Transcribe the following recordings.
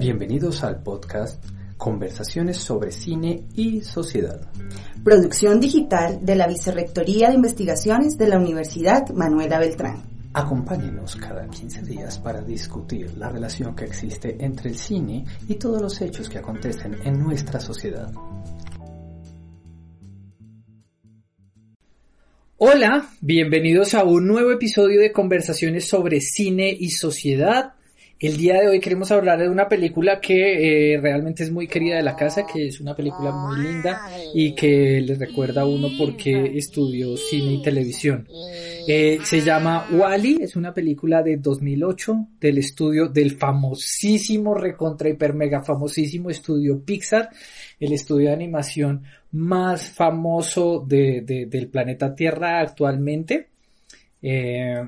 Bienvenidos al podcast Conversaciones sobre Cine y Sociedad. Producción digital de la Vicerrectoría de Investigaciones de la Universidad Manuela Beltrán. Acompáñenos cada 15 días para discutir la relación que existe entre el cine y todos los hechos que acontecen en nuestra sociedad. Hola, bienvenidos a un nuevo episodio de Conversaciones sobre Cine y Sociedad. El día de hoy queremos hablar de una película que eh, realmente es muy querida de la casa, que es una película muy linda y que les recuerda a uno porque estudió cine y televisión. Eh, se llama Wally, es una película de 2008 del estudio del famosísimo, recontra hiper mega famosísimo estudio Pixar, el estudio de animación más famoso de, del planeta Tierra actualmente. Eh,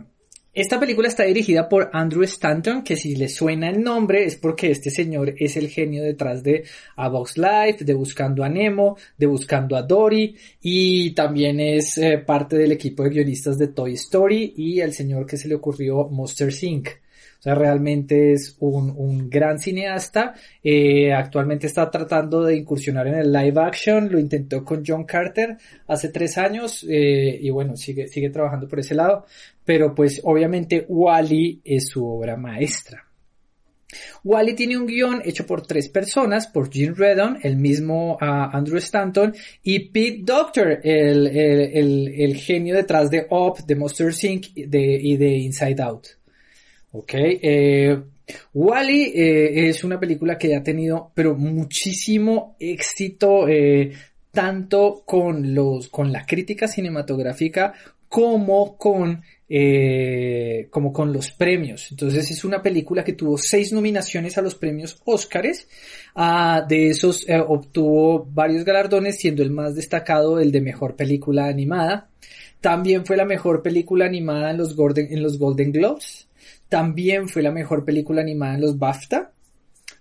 esta película está dirigida por Andrew Stanton, que si le suena el nombre es porque este señor es el genio detrás de A Box Life, de Buscando a Nemo, de Buscando a Dory, y también es eh, parte del equipo de guionistas de Toy Story y el señor que se le ocurrió Monster Inc. O sea, realmente es un, gran cineasta. Eh, actualmente está tratando de incursionar en el live action. Lo intentó con John Carter hace tres años eh, y bueno, sigue, sigue trabajando por ese lado. Pero pues obviamente Wally es su obra maestra. Wally tiene un guion hecho por tres personas, por Gene Redon, el mismo uh, Andrew Stanton, y Pete Doctor, el, el, el, genio detrás de Up, de Monster Inc. y de Inside Out. Ok, eh, Wally eh, es una película que ha tenido, pero muchísimo éxito, eh, tanto con los, con la crítica cinematográfica como con, eh, como con los premios. Entonces es una película que tuvo seis nominaciones a los premios Óscares. Ah, de esos eh, obtuvo varios galardones, siendo el más destacado el de mejor película animada. También fue la mejor película animada en los Golden, en los Golden Globes. También fue la mejor película animada en los BAFTA.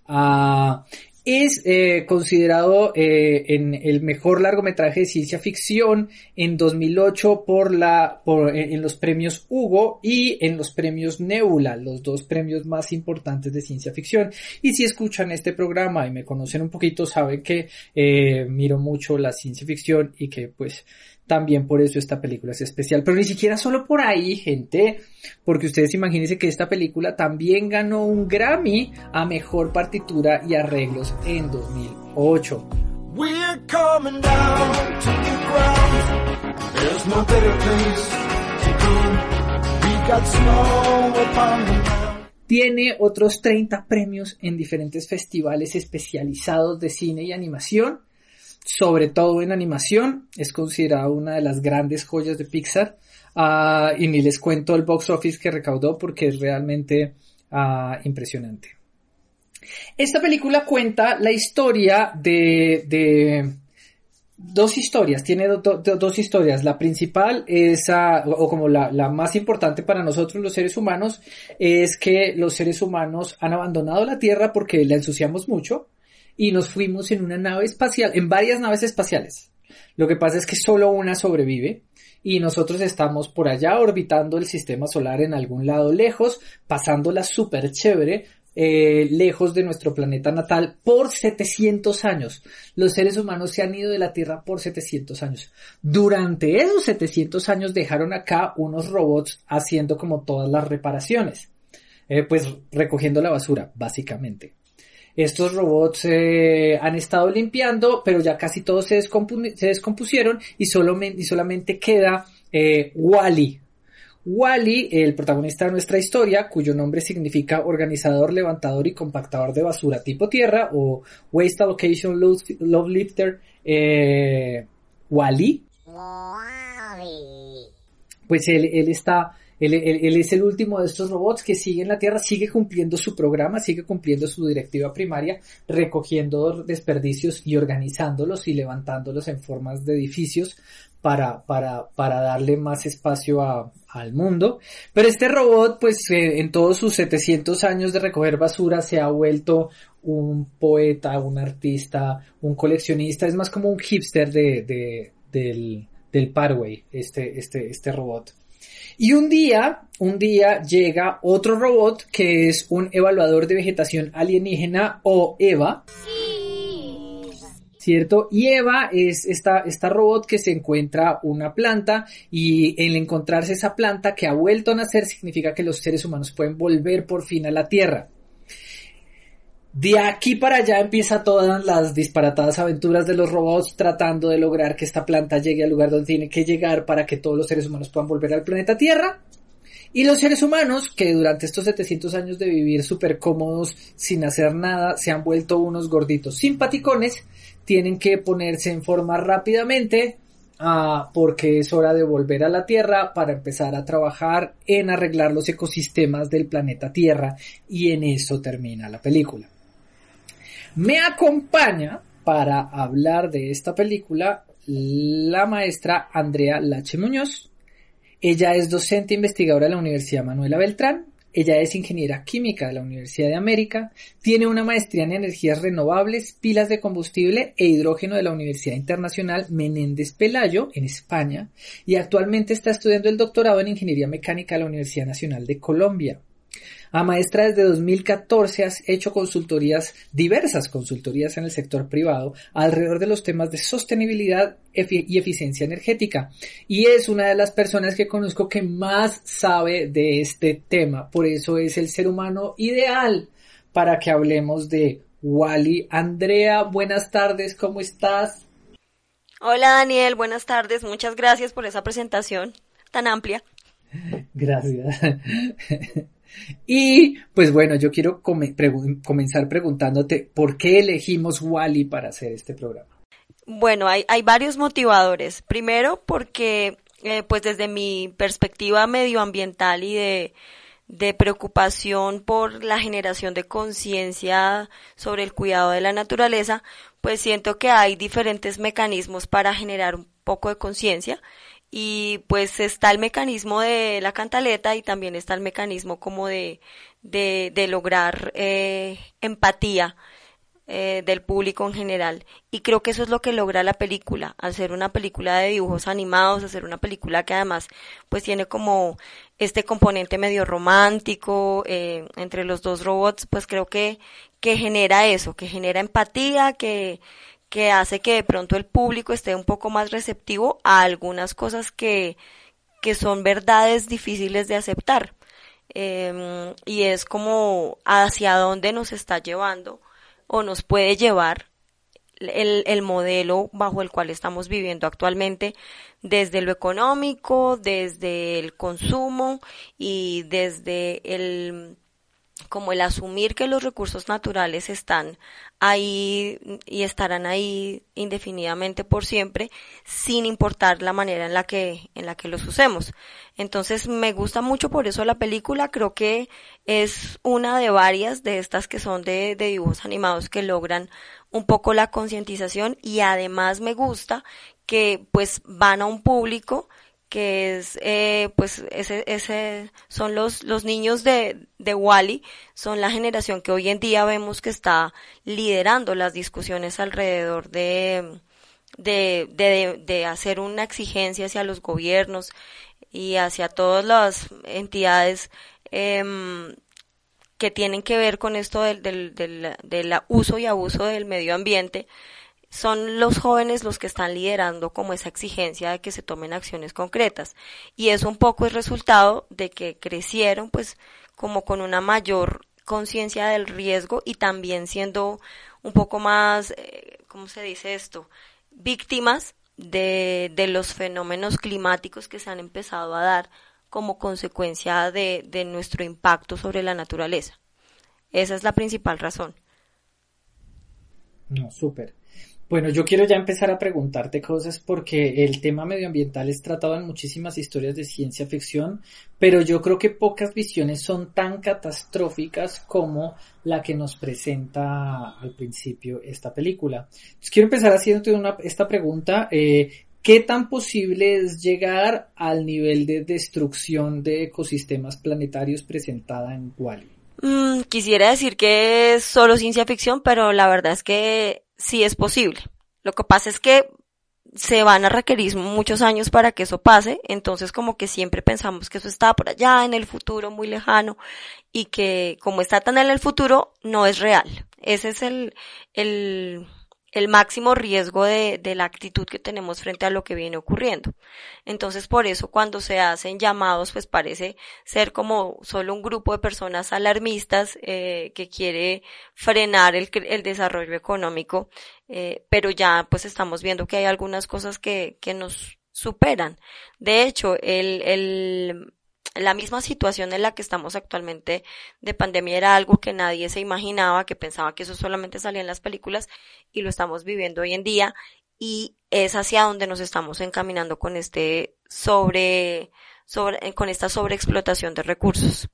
Ah, es eh, considerado eh, en el mejor largometraje de ciencia ficción en 2008 por la, por, eh, en los premios Hugo y en los premios Nebula, los dos premios más importantes de ciencia ficción. Y si escuchan este programa y me conocen un poquito, saben que miro mucho la ciencia ficción y que pues también por eso esta película es especial. Pero ni siquiera solo por ahí, gente, porque ustedes imagínense que esta película también ganó un Grammy a Mejor Partitura y Arreglos en 2008. Tiene otros 30 premios en diferentes festivales especializados de cine y animación sobre todo en animación, es considerada una de las grandes joyas de Pixar. Ah, y ni les cuento el box office que recaudó porque es realmente ah, impresionante. Esta película cuenta la historia de, dos historias, tiene dos historias. La principal es, ah, o como la, la, más importante para nosotros los seres humanos, es que los seres humanos han abandonado la Tierra porque la ensuciamos mucho y nos fuimos en una nave espacial, en varias naves espaciales. Lo que pasa es que solo una sobrevive y nosotros estamos por allá orbitando el sistema solar en algún lado lejos, pasándola súper chévere, eh, lejos de nuestro planeta natal por 700 años. Los seres humanos se han ido de la Tierra por 700 años. Durante esos 700 años dejaron acá unos robots haciendo como todas las reparaciones. Eh, pues recogiendo la basura, básicamente. Estos robots eh, han estado limpiando, pero ya casi todos se, descompusieron y, y solamente queda eh, Wally. Wally, el protagonista de nuestra historia, cuyo nombre significa organizador, levantador y compactador de basura tipo tierra o Waste Allocation Love Lifter, eh, Wally. Pues él, él está Él, es el último de estos robots que sigue en la Tierra, sigue cumpliendo su programa, sigue cumpliendo su directiva primaria, recogiendo desperdicios y organizándolos y levantándolos en formas de edificios para, para, para darle más espacio al mundo. Pero este robot, pues eh, en todos sus 700 años de recoger basura se ha vuelto un poeta, un artista, un coleccionista, es más como un hipster de, de, del, del Parway, este, este, este robot. Y un día, un día llega otro robot que es un evaluador de vegetación alienígena o EVA. ¿cierto? Y Eva es esta, esta robot que se encuentra una planta y el encontrarse esa planta que ha vuelto a nacer significa que los seres humanos pueden volver por fin a la Tierra. De aquí para allá empieza todas las disparatadas aventuras de los robots tratando de lograr que esta planta llegue al lugar donde tiene que llegar para que todos los seres humanos puedan volver al planeta Tierra. Y los seres humanos, que durante estos 700 años de vivir súper cómodos, sin hacer nada, se han vuelto unos gorditos simpaticones, tienen que ponerse en forma rápidamente ah, porque es hora de volver a la Tierra para empezar a trabajar en arreglar los ecosistemas del planeta Tierra y en eso termina la película. Me acompaña para hablar de esta película la maestra Andrea Lache Muñoz. Ella es docente investigadora de la Universidad Manuela Beltrán ella es ingeniera química de la Universidad de América, tiene una maestría en energías renovables, pilas de combustible e hidrógeno de la Universidad Internacional Menéndez Pelayo en España y actualmente está estudiando el doctorado en ingeniería mecánica de la Universidad Nacional de Colombia. A maestra desde 2014 has hecho consultorías, diversas consultorías en el sector privado alrededor de los temas de sostenibilidad y eficiencia energética. Y es una de las personas que conozco que más sabe de este tema. Por eso es el ser humano ideal para que hablemos de Wally. Andrea, buenas tardes, ¿cómo estás? Hola Daniel, buenas tardes. Muchas gracias por esa presentación tan amplia. Gracias. Y pues bueno, yo quiero comenzar preguntándote por qué elegimos Wally para hacer este programa. Bueno, hay, varios motivadores. Primero, porque eh, pues desde mi perspectiva medioambiental y de preocupación por la generación de conciencia sobre el cuidado de la naturaleza, pues siento que hay diferentes mecanismos para generar un poco de conciencia y pues está el mecanismo de la cantaleta y también está el mecanismo como de, de, de lograr eh, empatía eh, del público en general. Y creo que eso es lo que logra la película, hacer una película de dibujos animados, hacer una película que además pues tiene como este componente medio romántico eh, entre los dos robots, pues creo que, que genera eso, que genera empatía, que, que hace que de pronto el público esté un poco más receptivo a algunas cosas que, que son verdades difíciles de aceptar. Em, y es como hacia dónde nos está llevando o nos puede llevar el, el, modelo bajo el cual estamos viviendo actualmente, desde lo económico, desde el consumo y desde el como el asumir que los recursos naturales están ahí y estarán ahí indefinidamente por siempre sin importar la manera en la que en la que los usemos. Entonces me gusta mucho por eso la película, creo que es una de varias de estas que son de, de dibujos animados que logran un poco la concientización y además me gusta que pues van a un público que es eh, pues ese, ese son los los niños de de Wally son la generación que hoy en día vemos que está liderando las discusiones alrededor de de, de, de hacer una exigencia hacia los gobiernos y hacia todas las entidades eh, que tienen que ver con esto del, del, del, del uso y abuso del medio ambiente son los jóvenes los que están liderando como esa exigencia de que se tomen acciones concretas. Y es un poco el resultado de que crecieron pues como con una mayor conciencia del riesgo y también siendo un poco más, eh, ¿cómo se dice esto? Víctimas de, de los fenómenos climáticos que se han empezado a dar como consecuencia de, de nuestro impacto sobre la naturaleza. Esa es la principal razón. No, súper. Bueno, yo quiero ya empezar a preguntarte cosas porque el tema medioambiental es tratado en muchísimas historias de ciencia ficción, pero yo creo que pocas visiones son tan catastróficas como la que nos presenta al principio esta película. Entonces, quiero empezar haciéndote una, esta pregunta. Eh, ¿Qué tan posible es llegar al nivel de destrucción de ecosistemas planetarios presentada en Wally? Mm, quisiera decir que es solo ciencia ficción, pero la verdad es que sí es posible. Lo que pasa es que se van a requerir muchos años para que eso pase, entonces como que siempre pensamos que eso está por allá en el futuro muy lejano y que como está tan en el futuro no es real. Ese es el, el, el máximo riesgo de, de, la actitud que tenemos frente a lo que viene ocurriendo. Entonces, por eso cuando se hacen llamados, pues parece ser como solo un grupo de personas alarmistas eh, que quiere frenar el, el desarrollo económico, eh, pero ya pues estamos viendo que hay algunas cosas que, que nos superan. De hecho, el, el, la misma situación en la que estamos actualmente de pandemia era algo que nadie se imaginaba, que pensaba que eso solamente salía en las películas y lo estamos viviendo hoy en día y es hacia donde nos estamos encaminando con este sobre, sobre con esta sobreexplotación de recursos.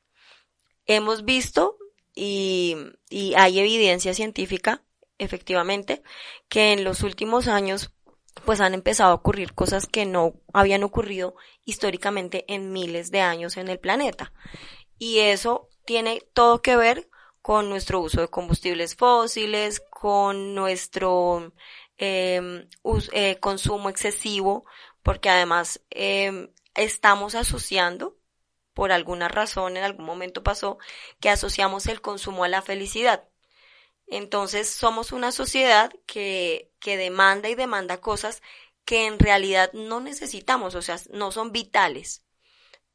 Hemos visto y hay evidencia científica, efectivamente, que en los últimos años pues han empezado a ocurrir cosas que no habían ocurrido históricamente en miles de años en el planeta. Y eso tiene todo que ver con nuestro uso de combustibles fósiles, con nuestro eh, eh, consumo excesivo, porque además eh, estamos asociando, por alguna razón en algún momento pasó, que asociamos el consumo a la felicidad. Entonces somos una sociedad que, que demanda y demanda cosas que en realidad no necesitamos, o sea, no son vitales.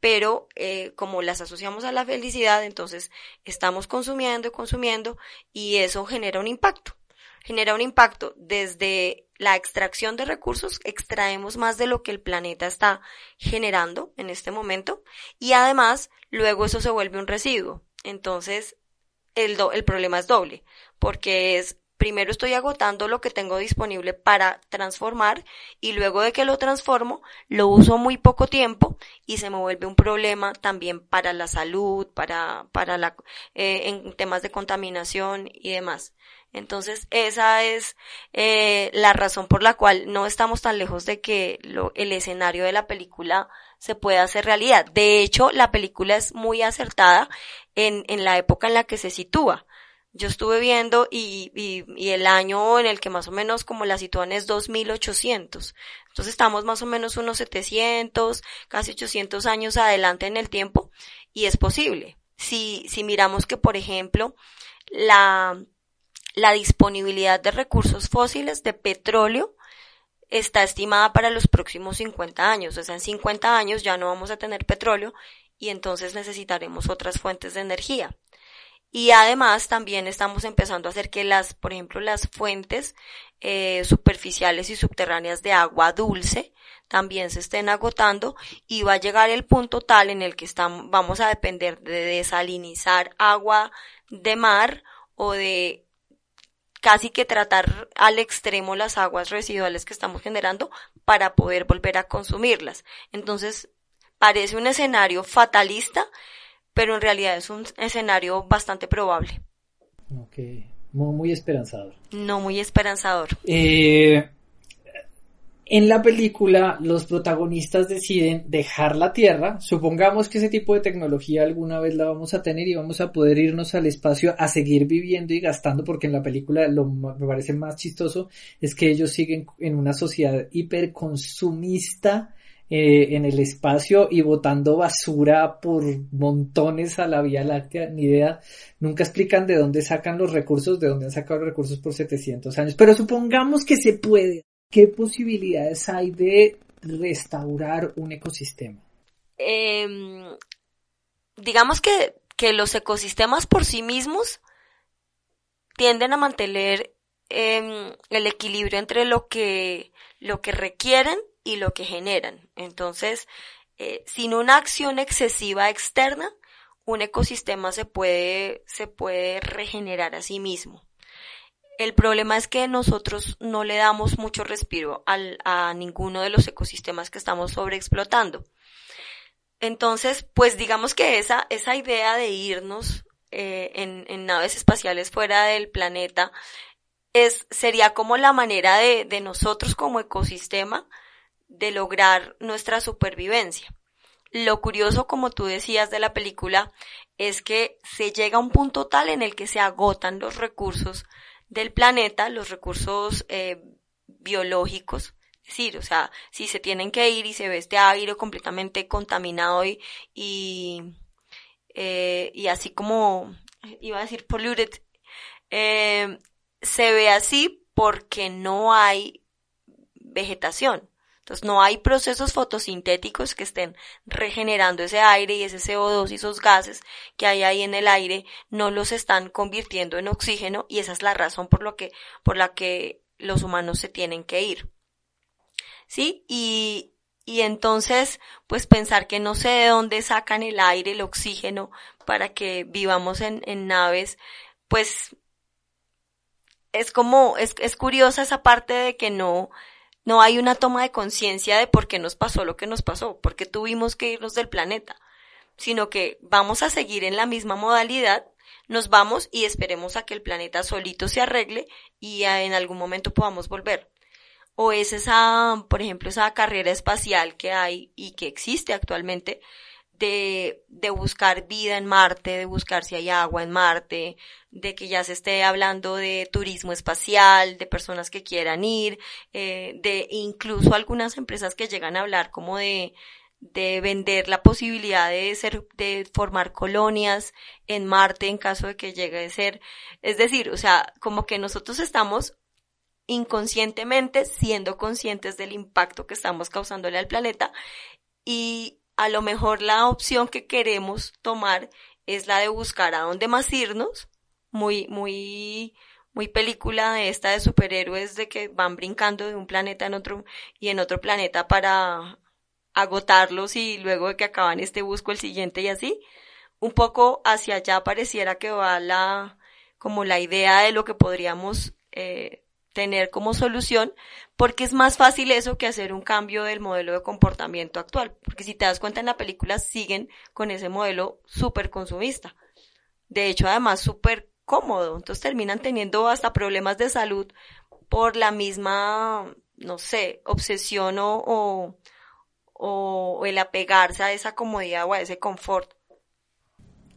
Pero eh, como las asociamos a la felicidad, entonces estamos consumiendo y consumiendo y eso genera un impacto. Genera un impacto desde la extracción de recursos, extraemos más de lo que el planeta está generando en este momento y además luego eso se vuelve un residuo. Entonces el, el problema es doble porque es primero estoy agotando lo que tengo disponible para transformar y luego de que lo transformo lo uso muy poco tiempo y se me vuelve un problema también para la salud, para, para la, eh, en temas de contaminación y demás. Entonces esa es eh, la razón por la cual no estamos tan lejos de que el escenario de la película se pueda hacer realidad. De hecho, la película es muy acertada en, en la época en la que se sitúa yo estuve viendo y, y, y, el año en el que más o menos como la sitúan es 2800. Entonces estamos más o menos unos 700, casi 800 años adelante en el tiempo y es posible. Si, si miramos que, por ejemplo, la, la disponibilidad de recursos fósiles de petróleo está estimada para los próximos 50 años. O sea, en 50 años ya no vamos a tener petróleo y entonces necesitaremos otras fuentes de energía. Y además también estamos empezando a hacer que las, por ejemplo, las fuentes eh, superficiales y subterráneas de agua dulce también se estén agotando y va a llegar el punto tal en el que estamos, vamos a depender de desalinizar agua de mar o de casi que tratar al extremo las aguas residuales que estamos generando para poder volver a consumirlas. Entonces, parece un escenario fatalista, pero en realidad es un escenario bastante probable. Ok, muy, muy esperanzador. No muy esperanzador. Eh, en la película los protagonistas deciden dejar la Tierra, supongamos que ese tipo de tecnología alguna vez la vamos a tener y vamos a poder irnos al espacio a seguir viviendo y gastando porque en la película lo me parece más chistoso es que ellos siguen en una sociedad hiperconsumista eh, en el espacio y botando basura por montones a la Vía Láctea, ni idea. Nunca explican de dónde sacan los recursos, de dónde han sacado los recursos por 700 años. Pero supongamos que se puede. ¿Qué posibilidades hay de restaurar un ecosistema? Eh, digamos que, que los ecosistemas por sí mismos tienden a mantener eh, el equilibrio entre lo que, lo que requieren y lo que generan. Entonces, eh, sin una acción excesiva externa, un ecosistema se puede, se puede regenerar a sí mismo. El problema es que nosotros no le damos mucho respiro al, a ninguno de los ecosistemas que estamos sobreexplotando. Entonces, pues digamos que esa, esa idea de irnos eh, en, en, naves espaciales fuera del planeta es, sería como la manera de, de nosotros como ecosistema de lograr nuestra supervivencia. Lo curioso, como tú decías de la película, es que se llega a un punto tal en el que se agotan los recursos del planeta, los recursos eh, biológicos, decir, o sea, si se tienen que ir y se ve este aire completamente contaminado y, y, eh, y así como, iba a decir polluted, eh, se ve así porque no hay vegetación. No hay procesos fotosintéticos que estén regenerando ese aire y ese CO2 y esos gases que hay ahí en el aire no los están convirtiendo en oxígeno y esa es la razón por lo que, por la que los humanos se tienen que ir. ¿sí? Y, y entonces, pues pensar que no sé de dónde sacan el aire, el oxígeno, para que vivamos en, en naves, pues es como, es, es curiosa esa parte de que no, no hay una toma de conciencia de por qué nos pasó lo que nos pasó, porque tuvimos que irnos del planeta, sino que vamos a seguir en la misma modalidad, nos vamos y esperemos a que el planeta solito se arregle y en algún momento podamos volver. O es esa, por ejemplo, esa carrera espacial que hay y que existe actualmente de, de buscar vida en Marte, de buscar si hay agua en Marte, de que ya se esté hablando de turismo espacial, de personas que quieran ir, eh, de incluso algunas empresas que llegan a hablar como de, de vender la posibilidad de ser, de formar colonias en Marte en caso de que llegue a ser. Es decir, o sea, como que nosotros estamos inconscientemente siendo conscientes del impacto que estamos causándole al planeta y a lo mejor la opción que queremos tomar es la de buscar a dónde más irnos, muy, muy, muy película de esta de superhéroes de que van brincando de un planeta en otro y en otro planeta para agotarlos y luego de que acaban este busco el siguiente y así. Un poco hacia allá pareciera que va la, como la idea de lo que podríamos eh, tener como solución, porque es más fácil eso que hacer un cambio del modelo de comportamiento actual, porque si te das cuenta en la película siguen con ese modelo súper consumista. De hecho, además súper cómodo, entonces terminan teniendo hasta problemas de salud por la misma, no sé, obsesión o, o, o el apegarse a esa comodidad o a ese confort.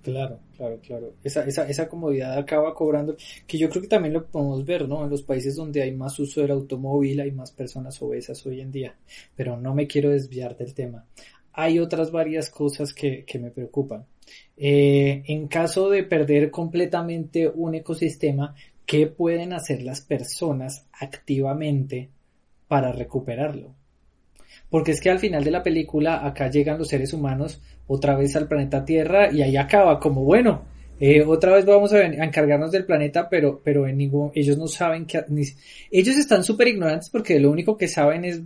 Claro, claro, claro. Esa, esa, esa comodidad acaba cobrando, que yo creo que también lo podemos ver, ¿no? En los países donde hay más uso del automóvil, hay más personas obesas hoy en día. Pero no me quiero desviar del tema. Hay otras varias cosas que, que me preocupan. Eh, en caso de perder completamente un ecosistema, ¿qué pueden hacer las personas activamente para recuperarlo? Porque es que al final de la película acá llegan los seres humanos otra vez al planeta Tierra y ahí acaba como bueno, eh, otra vez vamos a, encargarnos del planeta, pero, pero en ningún, ellos no saben que, ellos están súper ignorantes porque lo único que saben es,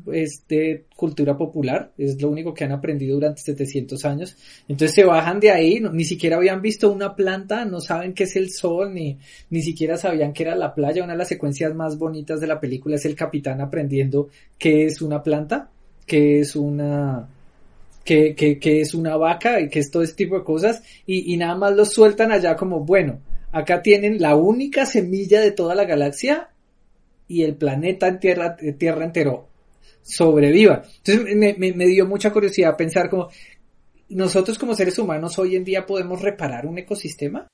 de cultura popular, es lo único que han aprendido durante 700 años. Entonces se bajan de ahí, ni siquiera habían visto una planta, no saben qué es el sol, ni, ni siquiera sabían que era la playa. Una de las secuencias más bonitas de la película es el capitán aprendiendo qué es una planta, qué es una, que, que, que es una vaca y que es todo este tipo de cosas y, nada más los sueltan allá como, bueno, acá tienen la única semilla de toda la galaxia y el planeta en tierra, tierra entero sobreviva. Entonces me, me, me, dio mucha curiosidad pensar como nosotros como seres humanos hoy en día podemos reparar un ecosistema.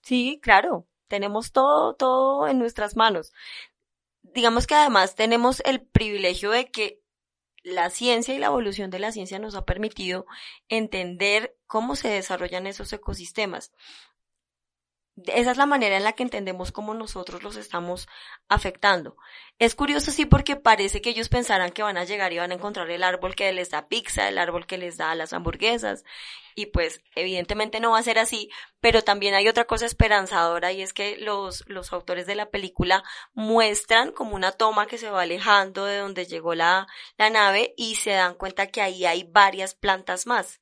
Sí, claro, tenemos todo, todo en nuestras manos. Digamos que además tenemos el privilegio de que la ciencia y la evolución de la ciencia nos ha permitido entender cómo se desarrollan esos ecosistemas. Esa es la manera en la que entendemos cómo nosotros los estamos afectando. Es curioso sí porque parece que ellos pensarán que van a llegar y van a encontrar el árbol que les da pizza, el árbol que les da las hamburguesas y pues evidentemente no va a ser así, pero también hay otra cosa esperanzadora y es que los, los autores de la película muestran como una toma que se va alejando de donde llegó la, la nave y se dan cuenta que ahí hay varias plantas más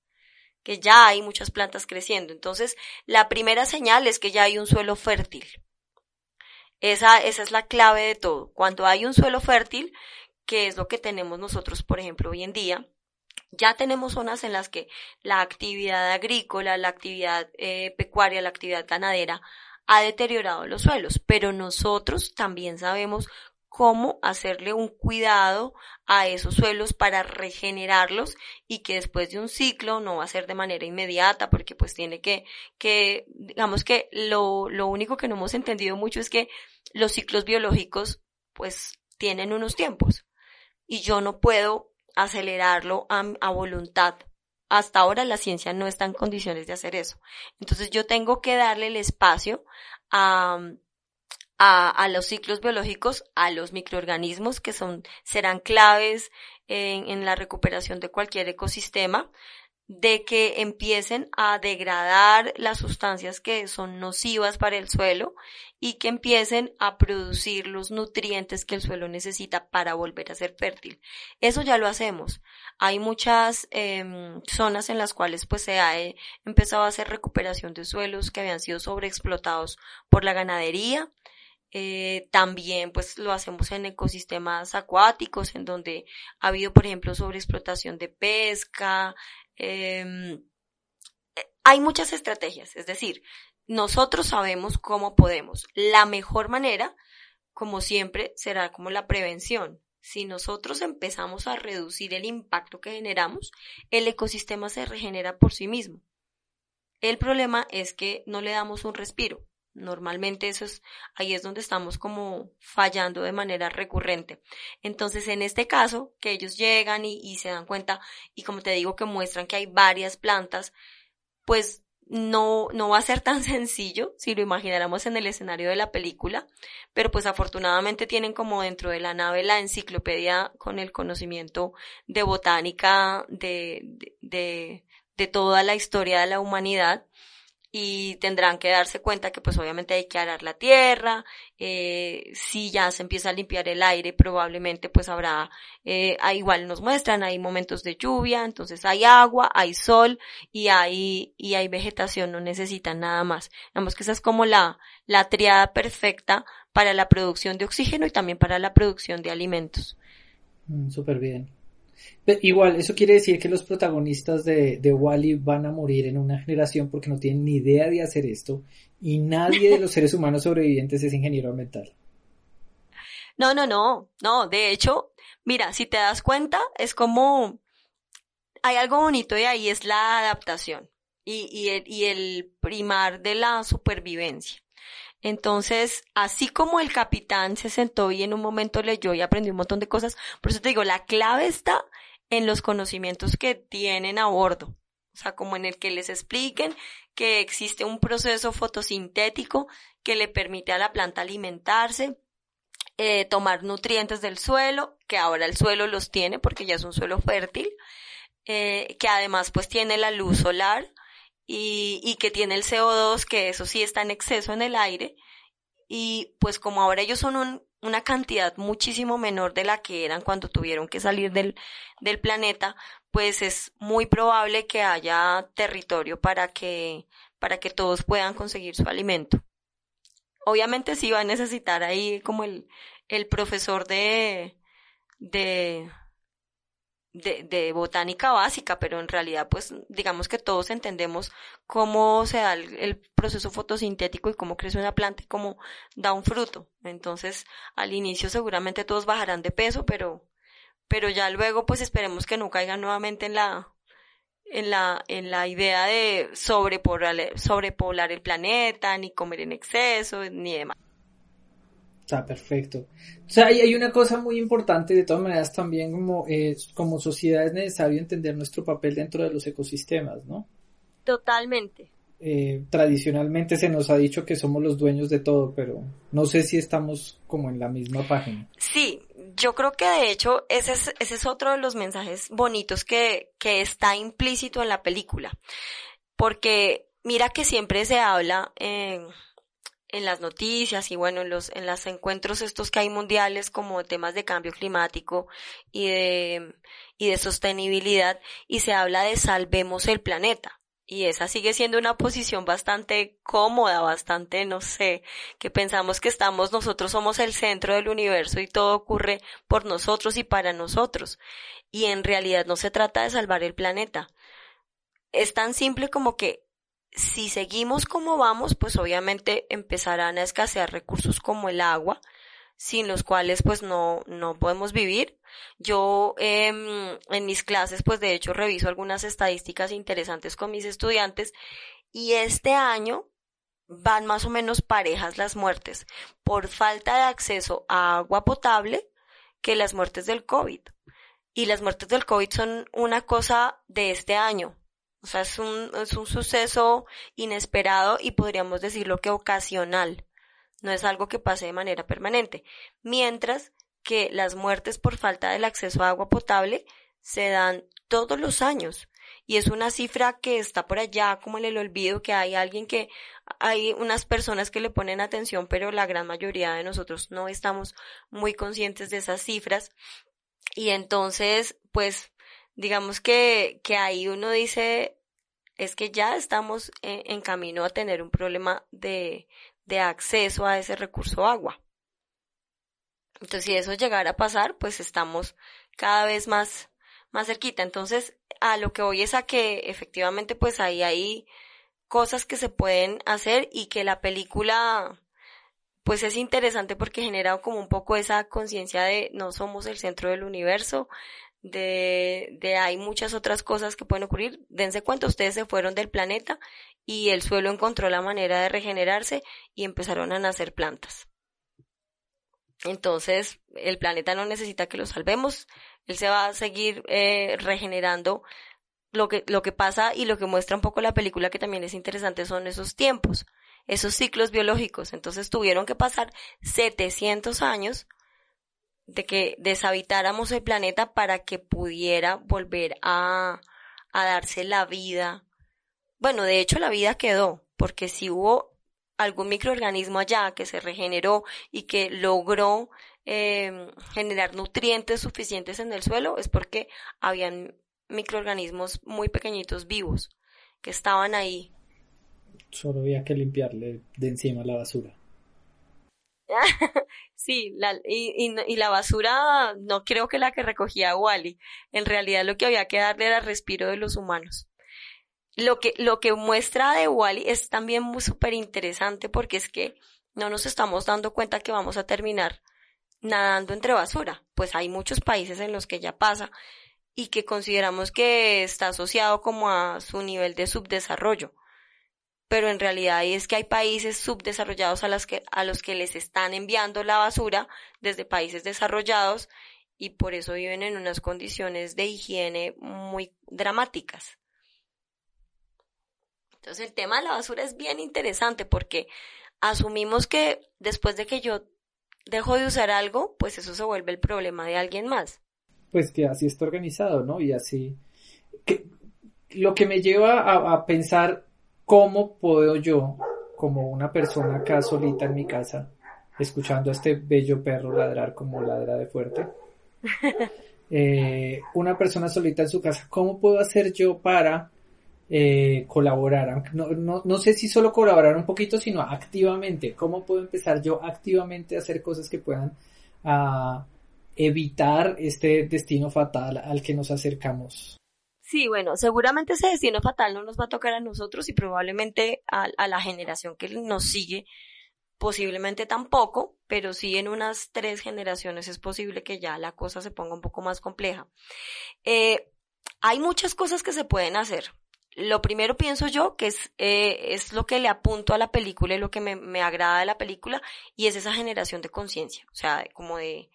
que ya hay muchas plantas creciendo. Entonces, la primera señal es que ya hay un suelo fértil. Esa, esa es la clave de todo. Cuando hay un suelo fértil, que es lo que tenemos nosotros, por ejemplo, hoy en día, ya tenemos zonas en las que la actividad agrícola, la actividad eh, pecuaria, la actividad ganadera ha deteriorado los suelos, pero nosotros también sabemos cómo hacerle un cuidado a esos suelos para regenerarlos y que después de un ciclo no va a ser de manera inmediata porque pues tiene que, que digamos que lo, lo único que no hemos entendido mucho es que los ciclos biológicos pues tienen unos tiempos y yo no puedo acelerarlo a, a voluntad hasta ahora la ciencia no está en condiciones de hacer eso. Entonces yo tengo que darle el espacio a, a, los ciclos biológicos, a los microorganismos que son, serán claves en, la recuperación de cualquier ecosistema, de que empiecen a degradar las sustancias que son nocivas para el suelo y que empiecen a producir los nutrientes que el suelo necesita para volver a ser fértil. Eso ya lo hacemos. Hay muchas eh, zonas en las cuales pues se ha eh, empezado a hacer recuperación de suelos que habían sido sobreexplotados por la ganadería. Eh, también pues lo hacemos en ecosistemas acuáticos en donde ha habido por ejemplo sobreexplotación de pesca, eh, hay muchas estrategias, es decir, nosotros sabemos cómo podemos. La mejor manera, como siempre, será como la prevención. Si nosotros empezamos a reducir el impacto que generamos, el ecosistema se regenera por sí mismo. El problema es que no le damos un respiro. Normalmente eso es, ahí es donde estamos como fallando de manera recurrente. Entonces, en este caso, que ellos llegan y, se dan cuenta, y como te digo, que muestran que hay varias plantas, pues no, no va a ser tan sencillo si lo imagináramos en el escenario de la película, pero pues afortunadamente tienen como dentro de la nave la enciclopedia con el conocimiento de botánica de, de, de toda la historia de la humanidad y tendrán que darse cuenta que pues obviamente hay que arar la tierra, eh, si ya se empieza a limpiar el aire probablemente pues habrá, eh, igual nos muestran, hay momentos de lluvia, entonces hay agua, hay sol y hay, y hay vegetación, no necesitan nada más. Digamos que esa es como la, la triada perfecta para la producción de oxígeno y también para la producción de alimentos. Mm, bien. Igual, eso quiere decir que los protagonistas de, de Wally van a morir en una generación porque no tienen ni idea de hacer esto y nadie de los seres humanos sobrevivientes es ingeniero ambiental. No, no, no, no, de hecho, mira, si te das cuenta, es como, hay algo bonito de ahí, es la adaptación y, y, el, y el primar de la supervivencia. Entonces, así como el capitán se sentó y en un momento leyó y aprendió un montón de cosas, por eso te digo, la clave está en los conocimientos que tienen a bordo. O sea, como en el que les expliquen que existe un proceso fotosintético que le permite a la planta alimentarse, eh, tomar nutrientes del suelo, que ahora el suelo los tiene porque ya es un suelo fértil, eh, que además pues tiene la luz solar, y, y que tiene el CO2, que eso sí está en exceso en el aire, y pues como ahora ellos son un, una cantidad muchísimo menor de la que eran cuando tuvieron que salir del, del planeta, pues es muy probable que haya territorio para que, para que todos puedan conseguir su alimento. Obviamente sí va a necesitar ahí como el, el profesor de, de, de, de, botánica básica, pero en realidad pues digamos que todos entendemos cómo se da el, proceso fotosintético y cómo crece una planta y cómo da un fruto. Entonces al inicio seguramente todos bajarán de peso, pero, pero ya luego pues esperemos que no caigan nuevamente en la, en la, en la idea de sobrepoblar, sobrepoblar el planeta, ni comer en exceso, ni demás. Está perfecto. O sea, hay, hay, una cosa muy importante, de todas maneras, también como, eh, como sociedad es necesario entender nuestro papel dentro de los ecosistemas, ¿no? Totalmente. Eh, tradicionalmente se nos ha dicho que somos los dueños de todo, pero no sé si estamos como en la misma página. Sí, yo creo que de hecho ese es, ese es otro de los mensajes bonitos que, que está implícito en la película. Porque mira que siempre se habla en en las noticias y bueno, en los, en los encuentros estos que hay mundiales como temas de cambio climático y de, y de sostenibilidad y se habla de salvemos el planeta. Y esa sigue siendo una posición bastante cómoda, bastante, no sé, que pensamos que estamos, nosotros somos el centro del universo y todo ocurre por nosotros y para nosotros. Y en realidad no se trata de salvar el planeta. Es tan simple como que si seguimos como vamos, pues obviamente empezarán a escasear recursos como el agua, sin los cuales pues no, no podemos vivir. Yo eh, en mis clases pues de hecho reviso algunas estadísticas interesantes con mis estudiantes y este año van más o menos parejas las muertes por falta de acceso a agua potable que las muertes del COVID. Y las muertes del COVID son una cosa de este año. O sea, es un, es un suceso inesperado y podríamos decirlo que ocasional. No es algo que pase de manera permanente. Mientras que las muertes por falta del acceso a agua potable se dan todos los años. Y es una cifra que está por allá como en el olvido, que hay alguien que, hay unas personas que le ponen atención, pero la gran mayoría de nosotros no estamos muy conscientes de esas cifras. Y entonces, pues, digamos que, que ahí uno dice, es que ya estamos en, camino a tener un problema de, de acceso a ese recurso agua. Entonces, si eso llegara a pasar, pues estamos cada vez más, más cerquita. Entonces, a lo que voy es a que efectivamente, pues ahí hay cosas que se pueden hacer y que la película, pues es interesante porque genera como un poco esa conciencia de no somos el centro del universo, de, de hay muchas otras cosas que pueden ocurrir. Dense cuenta, ustedes se fueron del planeta y el suelo encontró la manera de regenerarse y empezaron a nacer plantas. Entonces, el planeta no necesita que lo salvemos, él se va a seguir eh, regenerando. Lo que, lo que pasa y lo que muestra un poco la película que también es interesante son esos tiempos, esos ciclos biológicos. Entonces tuvieron que pasar 700 años de que deshabitáramos el planeta para que pudiera volver a, a darse la vida. Bueno, de hecho la vida quedó, porque si hubo algún microorganismo allá que se regeneró y que logró eh, generar nutrientes suficientes en el suelo, es porque habían microorganismos muy pequeñitos vivos que estaban ahí. Solo había que limpiarle de encima la basura. sí, y, y, la basura no creo que la que recogía Wally. En realidad lo que había que darle era respiro de los humanos. Lo que, lo que muestra de Wally es también muy súper interesante porque es que no nos estamos dando cuenta que vamos a terminar nadando entre basura. Pues hay muchos países en los que ya pasa y que consideramos que está asociado como a su nivel de subdesarrollo pero en realidad es que hay países subdesarrollados a, las que, a los que les están enviando la basura desde países desarrollados y por eso viven en unas condiciones de higiene muy dramáticas. Entonces el tema de la basura es bien interesante porque asumimos que después de que yo dejo de usar algo, pues eso se vuelve el problema de alguien más. Pues que así está organizado, ¿no? Y así... Que, lo que me lleva a, a pensar ¿Cómo puedo yo, como una persona acá solita en mi casa, escuchando a este bello perro ladrar como ladra de fuerte, eh, una persona solita en su casa, ¿cómo puedo hacer yo para eh, colaborar? No, no, no, sé si solo colaborar un poquito, sino activamente. ¿Cómo puedo empezar yo activamente a hacer cosas que puedan uh, evitar este destino fatal al que nos acercamos? Sí, bueno, seguramente ese destino fatal no nos va a tocar a nosotros y probablemente a, la generación que nos sigue, posiblemente tampoco, pero sí en unas tres generaciones es posible que ya la cosa se ponga un poco más compleja. Eh, hay muchas cosas que se pueden hacer. Lo primero pienso yo que es, eh, es lo que le apunto a la película y lo que me, me agrada de la película y es esa generación de conciencia, o sea, como de,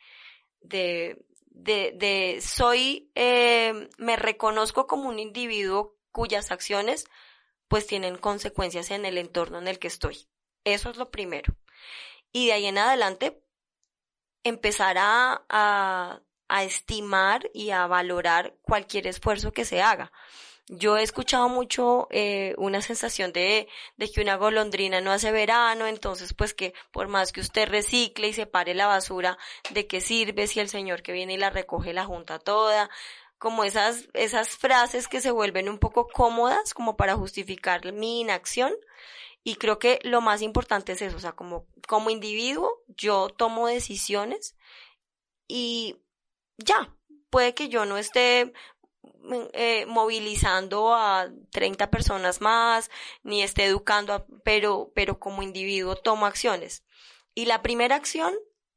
de, de, de soy, eh, me reconozco como un individuo cuyas acciones pues tienen consecuencias en el entorno en el que estoy. Eso es lo primero. Y de ahí en adelante empezar a, a, a estimar y a valorar cualquier esfuerzo que se haga. Yo he escuchado mucho eh, una sensación de, de que una golondrina no hace verano, entonces pues que por más que usted recicle y separe la basura, ¿de qué sirve si el señor que viene y la recoge la junta toda? como esas, esas frases que se vuelven un poco cómodas como para justificar mi inacción. Y creo que lo más importante es eso, o sea, como, como individuo yo tomo decisiones y ya, puede que yo no esté eh, movilizando a 30 personas más, ni esté educando, pero, pero como individuo tomo acciones. Y la primera acción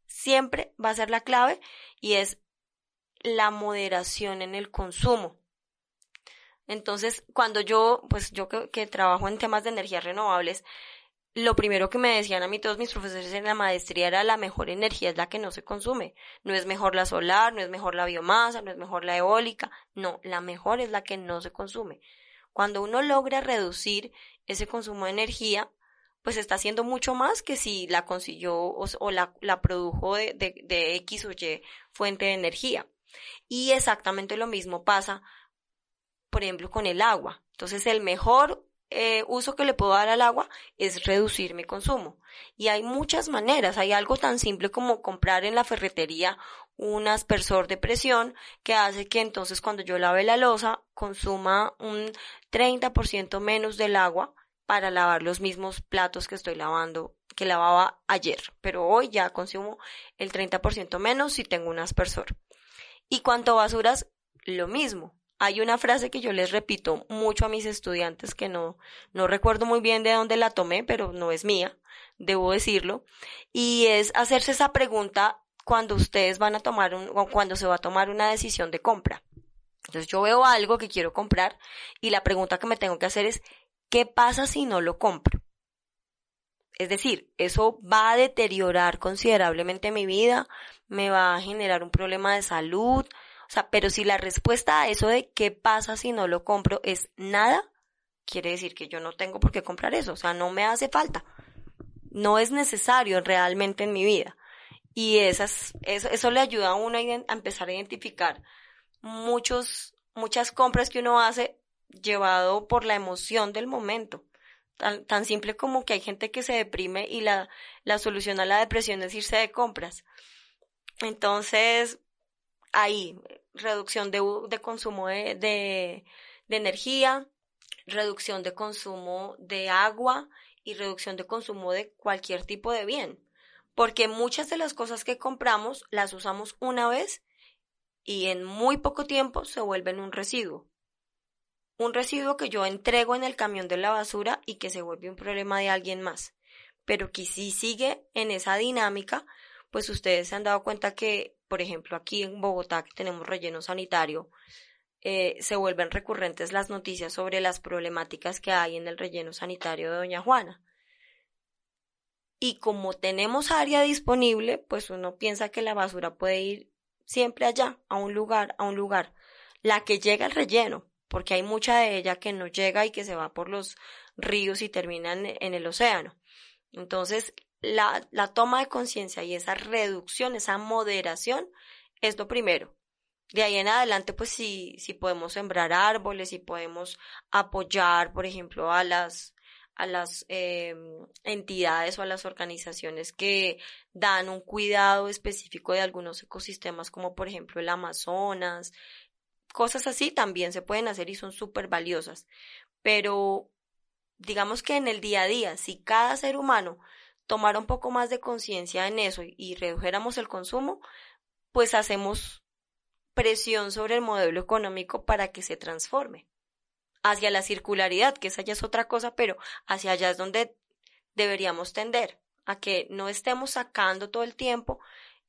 siempre va a ser la clave y es la moderación en el consumo. Entonces, cuando yo, pues yo que, trabajo en temas de energías renovables, lo primero que me decían a mí todos mis profesores en la maestría era la mejor energía es la que no se consume. No es mejor la solar, no es mejor la biomasa, no es mejor la eólica. No, la mejor es la que no se consume. Cuando uno logra reducir ese consumo de energía, pues está haciendo mucho más que si la consiguió o, la, produjo de, de X o Y fuente de energía. Y exactamente lo mismo pasa, por ejemplo, con el agua. Entonces, el mejor eh, uso que le puedo dar al agua es reducir mi consumo. Y hay muchas maneras. Hay algo tan simple como comprar en la ferretería un aspersor de presión que hace que entonces cuando yo lave la losa consuma un 30% menos del agua para lavar los mismos platos que estoy lavando que lavaba ayer. Pero hoy ya consumo el 30% menos si tengo un aspersor. Y cuanto a basuras, lo mismo. Hay una frase que yo les repito mucho a mis estudiantes que no, no recuerdo muy bien de dónde la tomé, pero no es mía, debo decirlo, y es hacerse esa pregunta cuando ustedes van a tomar un, cuando se va a tomar una decisión de compra. Entonces yo veo algo que quiero comprar y la pregunta que me tengo que hacer es, ¿qué pasa si no lo compro? Es decir, eso va a deteriorar considerablemente mi vida, me va a generar un problema de salud, o sea, pero si la respuesta a eso de qué pasa si no lo compro es nada, quiere decir que yo no tengo por qué comprar eso, o sea, no me hace falta. No es necesario realmente en mi vida. Y esas, eso, eso le ayuda a uno a, empezar a identificar muchos, muchas compras que uno hace llevado por la emoción del momento tan, simple como que hay gente que se deprime y la, la solución a la depresión es irse de compras. Entonces, ahí, reducción de, de consumo de, de, de energía, reducción de consumo de agua y reducción de consumo de cualquier tipo de bien. Porque muchas de las cosas que compramos las usamos una vez y en muy poco tiempo se vuelven un residuo un residuo que yo entrego en el camión de la basura y que se vuelve un problema de alguien más. Pero que si sigue en esa dinámica, pues ustedes se han dado cuenta que, por ejemplo, aquí en Bogotá, que tenemos relleno sanitario, eh, se vuelven recurrentes las noticias sobre las problemáticas que hay en el relleno sanitario de Doña Juana. Y como tenemos área disponible, pues uno piensa que la basura puede ir siempre allá, a un lugar, a un lugar. La que llega al relleno, porque hay mucha de ella que no llega y que se va por los ríos y termina en, el océano. Entonces, la, la toma de conciencia y esa reducción, esa moderación, es lo primero. De ahí en adelante, pues si, si podemos sembrar árboles, si podemos apoyar, por ejemplo, a las, a las eh, entidades o a las organizaciones que dan un cuidado específico de algunos ecosistemas, como por ejemplo el Amazonas, cosas así también se pueden hacer y son súper valiosas. Pero digamos que en el día a día, si cada ser humano tomara un poco más de conciencia en eso y, redujéramos el consumo, pues hacemos presión sobre el modelo económico para que se transforme hacia la circularidad, que esa ya es otra cosa, pero hacia allá es donde deberíamos tender, a que no estemos sacando todo el tiempo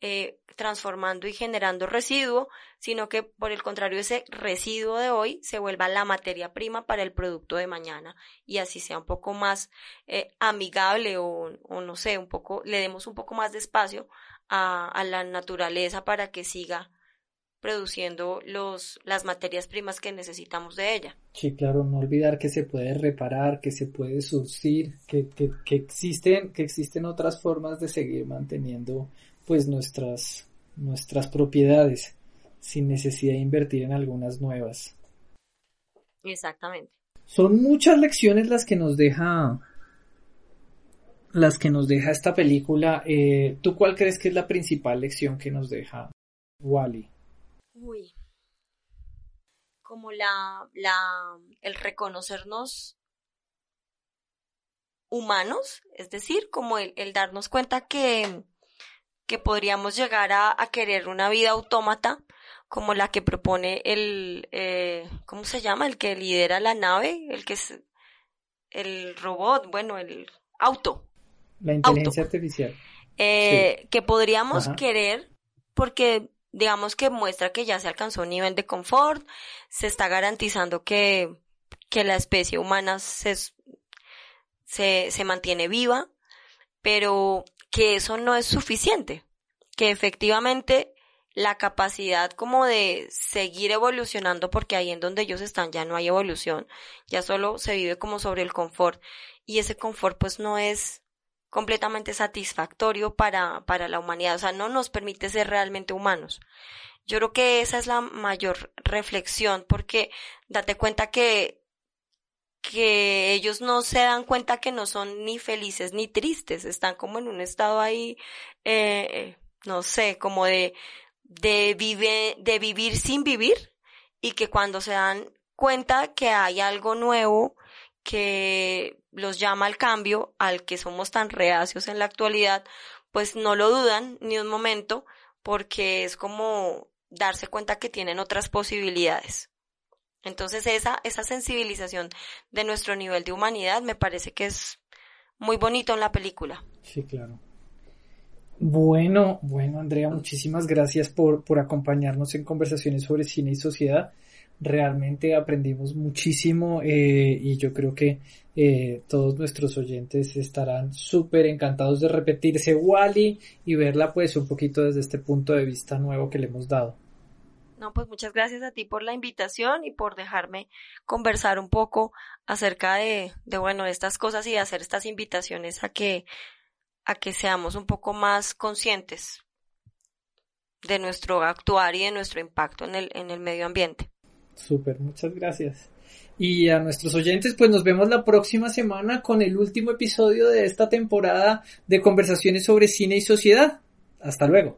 eh, transformando y generando residuo, sino que por el contrario ese residuo de hoy se vuelva la materia prima para el producto de mañana y así sea un poco más eh, amigable o, no sé, un poco, le demos un poco más de espacio a, la naturaleza para que siga produciendo los, las materias primas que necesitamos de ella. Sí, claro, no olvidar que se puede reparar, que se puede surcir, que, que, que existen, que existen otras formas de seguir manteniendo pues nuestras, nuestras propiedades sin necesidad de invertir en algunas nuevas. Exactamente. Son muchas lecciones las que nos deja las que nos deja esta película. Eh, ¿Tú cuál crees que es la principal lección que nos deja Wally? Uy. como la, la, el reconocernos humanos, es decir, como el, el darnos cuenta que, que podríamos llegar a, a, querer una vida autómata como la que propone el, eh, ¿cómo se llama? El que lidera la nave, el que es el robot, bueno, el auto. La inteligencia artificial. Eh, Que podríamos querer porque digamos que muestra que ya se alcanzó un nivel de confort, se está garantizando que, que la especie humana se, se, se mantiene viva, pero que eso no es suficiente, que efectivamente la capacidad como de seguir evolucionando, porque ahí en donde ellos están ya no hay evolución, ya solo se vive como sobre el confort, y ese confort pues no es completamente satisfactorio para, para la humanidad, o sea, no nos permite ser realmente humanos. Yo creo que esa es la mayor reflexión, porque date cuenta que, que ellos no se dan cuenta que no son ni felices ni tristes, están como en un estado ahí, eh, no sé, como de, de, vive, de vivir sin vivir y que cuando se dan cuenta que hay algo nuevo que los llama al cambio, al que somos tan reacios en la actualidad, pues no lo dudan ni un momento, porque es como darse cuenta que tienen otras posibilidades. Entonces esa, esa sensibilización de nuestro nivel de humanidad me parece que es muy bonito en la película. Sí, claro. Bueno, bueno, Andrea, muchísimas gracias por, por acompañarnos en conversaciones sobre cine y sociedad. Realmente aprendimos muchísimo eh, y yo creo que eh, todos nuestros oyentes estarán súper encantados de repetirse Wally y verla pues un poquito desde este punto de vista nuevo que le hemos dado. No, pues muchas gracias a ti por la invitación y por dejarme conversar un poco acerca de, de bueno, estas cosas y hacer estas invitaciones a que a que seamos un poco más conscientes de nuestro actuar y de nuestro impacto en el, en el medio ambiente. Súper, muchas gracias. Y a nuestros oyentes, pues nos vemos la próxima semana con el último episodio de esta temporada de conversaciones sobre cine y sociedad. Hasta luego.